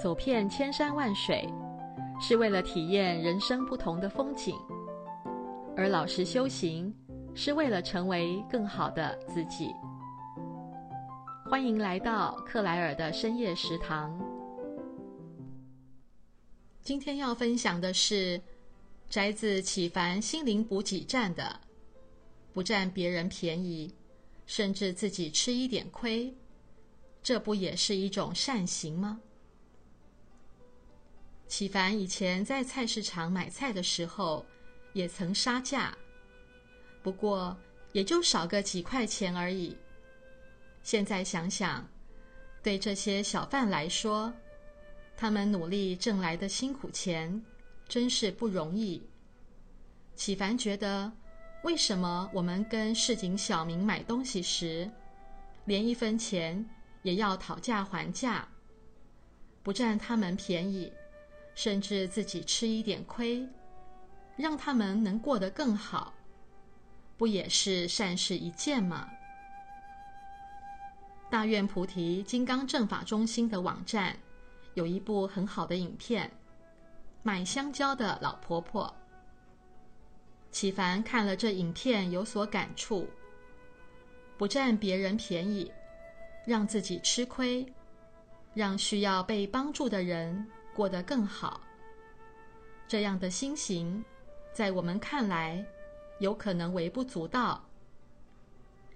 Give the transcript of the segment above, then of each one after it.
走遍千山万水，是为了体验人生不同的风景；而老实修行，是为了成为更好的自己。欢迎来到克莱尔的深夜食堂。今天要分享的是摘自启凡心灵补给站的“不占别人便宜，甚至自己吃一点亏”，这不也是一种善行吗？启凡以前在菜市场买菜的时候，也曾杀价，不过也就少个几块钱而已。现在想想，对这些小贩来说，他们努力挣来的辛苦钱，真是不容易。启凡觉得，为什么我们跟市井小民买东西时，连一分钱也要讨价还价，不占他们便宜？甚至自己吃一点亏，让他们能过得更好，不也是善事一件吗？大愿菩提金刚正法中心的网站有一部很好的影片，《买香蕉的老婆婆》。启凡看了这影片有所感触，不占别人便宜，让自己吃亏，让需要被帮助的人过得更好，这样的心行，在我们看来，有可能微不足道。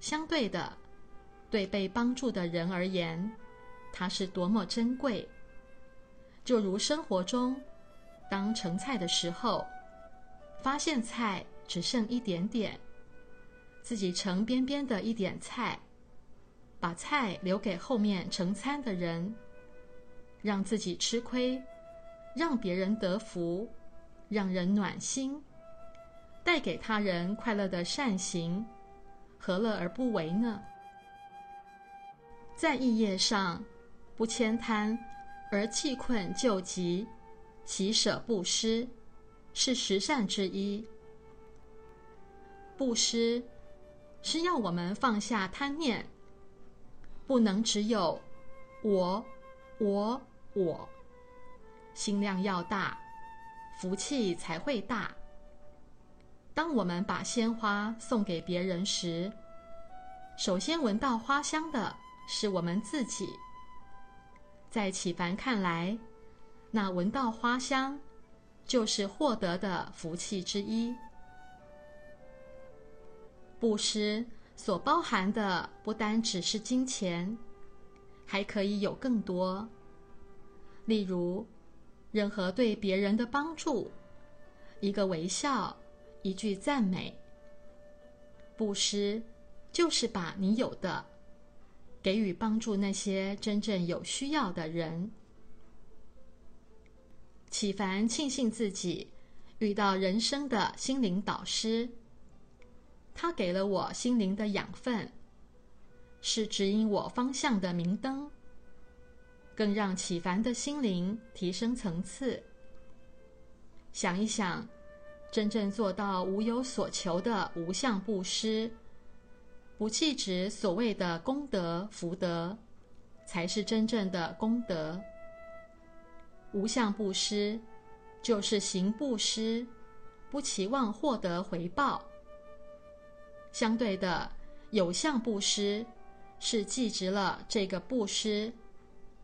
相对的，对被帮助的人而言，它是多么珍贵。就如生活中，当盛菜的时候，发现菜只剩一点点，自己盛边边的一点菜，把菜留给后面盛餐的人。让自己吃亏，让别人得福，让人暖心，带给他人快乐的善行，何乐而不为呢？在义业上，不慳贪，而弃困救急，喜舍布施，是十善之一。布施是要我们放下贪念，不能只有我，我。我心量要大，福气才会大。当我们把鲜花送给别人时，首先闻到花香的是我们自己。在启凡看来，那闻到花香就是获得的福气之一。布施所包含的不单只是金钱，还可以有更多。例如，任何对别人的帮助，一个微笑，一句赞美，布施，就是把你有的给予帮助那些真正有需要的人。启凡庆幸自己遇到人生的心灵导师，他给了我心灵的养分，是指引我方向的明灯。更让启凡的心灵提升层次。想一想，真正做到无有所求的无相布施，不计值所谓的功德福德，才是真正的功德。无相布施就是行布施，不期望获得回报。相对的，有相布施是计值了这个布施。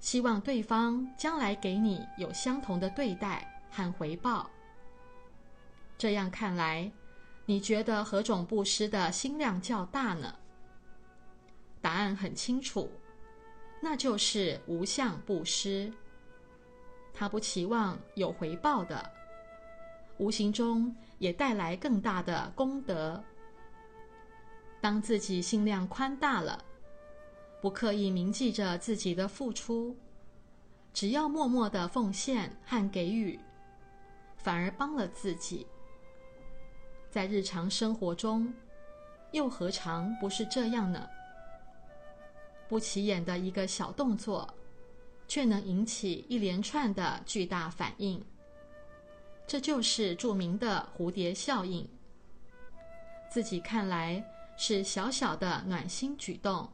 希望对方将来给你有相同的对待和回报。这样看来，你觉得何种布施的心量较大呢？答案很清楚，那就是无相布施。他不期望有回报的，无形中也带来更大的功德。当自己心量宽大了。不刻意铭记着自己的付出，只要默默的奉献和给予，反而帮了自己。在日常生活中，又何尝不是这样呢？不起眼的一个小动作，却能引起一连串的巨大反应。这就是著名的蝴蝶效应。自己看来是小小的暖心举动。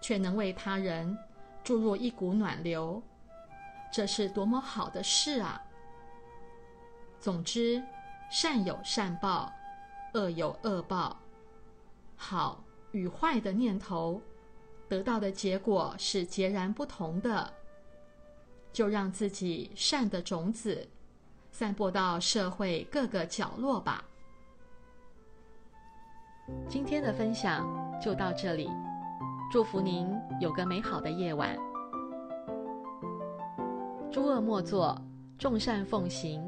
却能为他人注入一股暖流，这是多么好的事啊！总之，善有善报，恶有恶报，好与坏的念头得到的结果是截然不同的。就让自己善的种子散播到社会各个角落吧。今天的分享就到这里，祝福您有个美好的夜晚。诸恶莫作，众善奉行，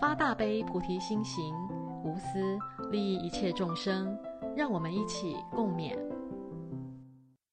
发大悲菩提心行，无私利益一切众生。让我们一起共勉。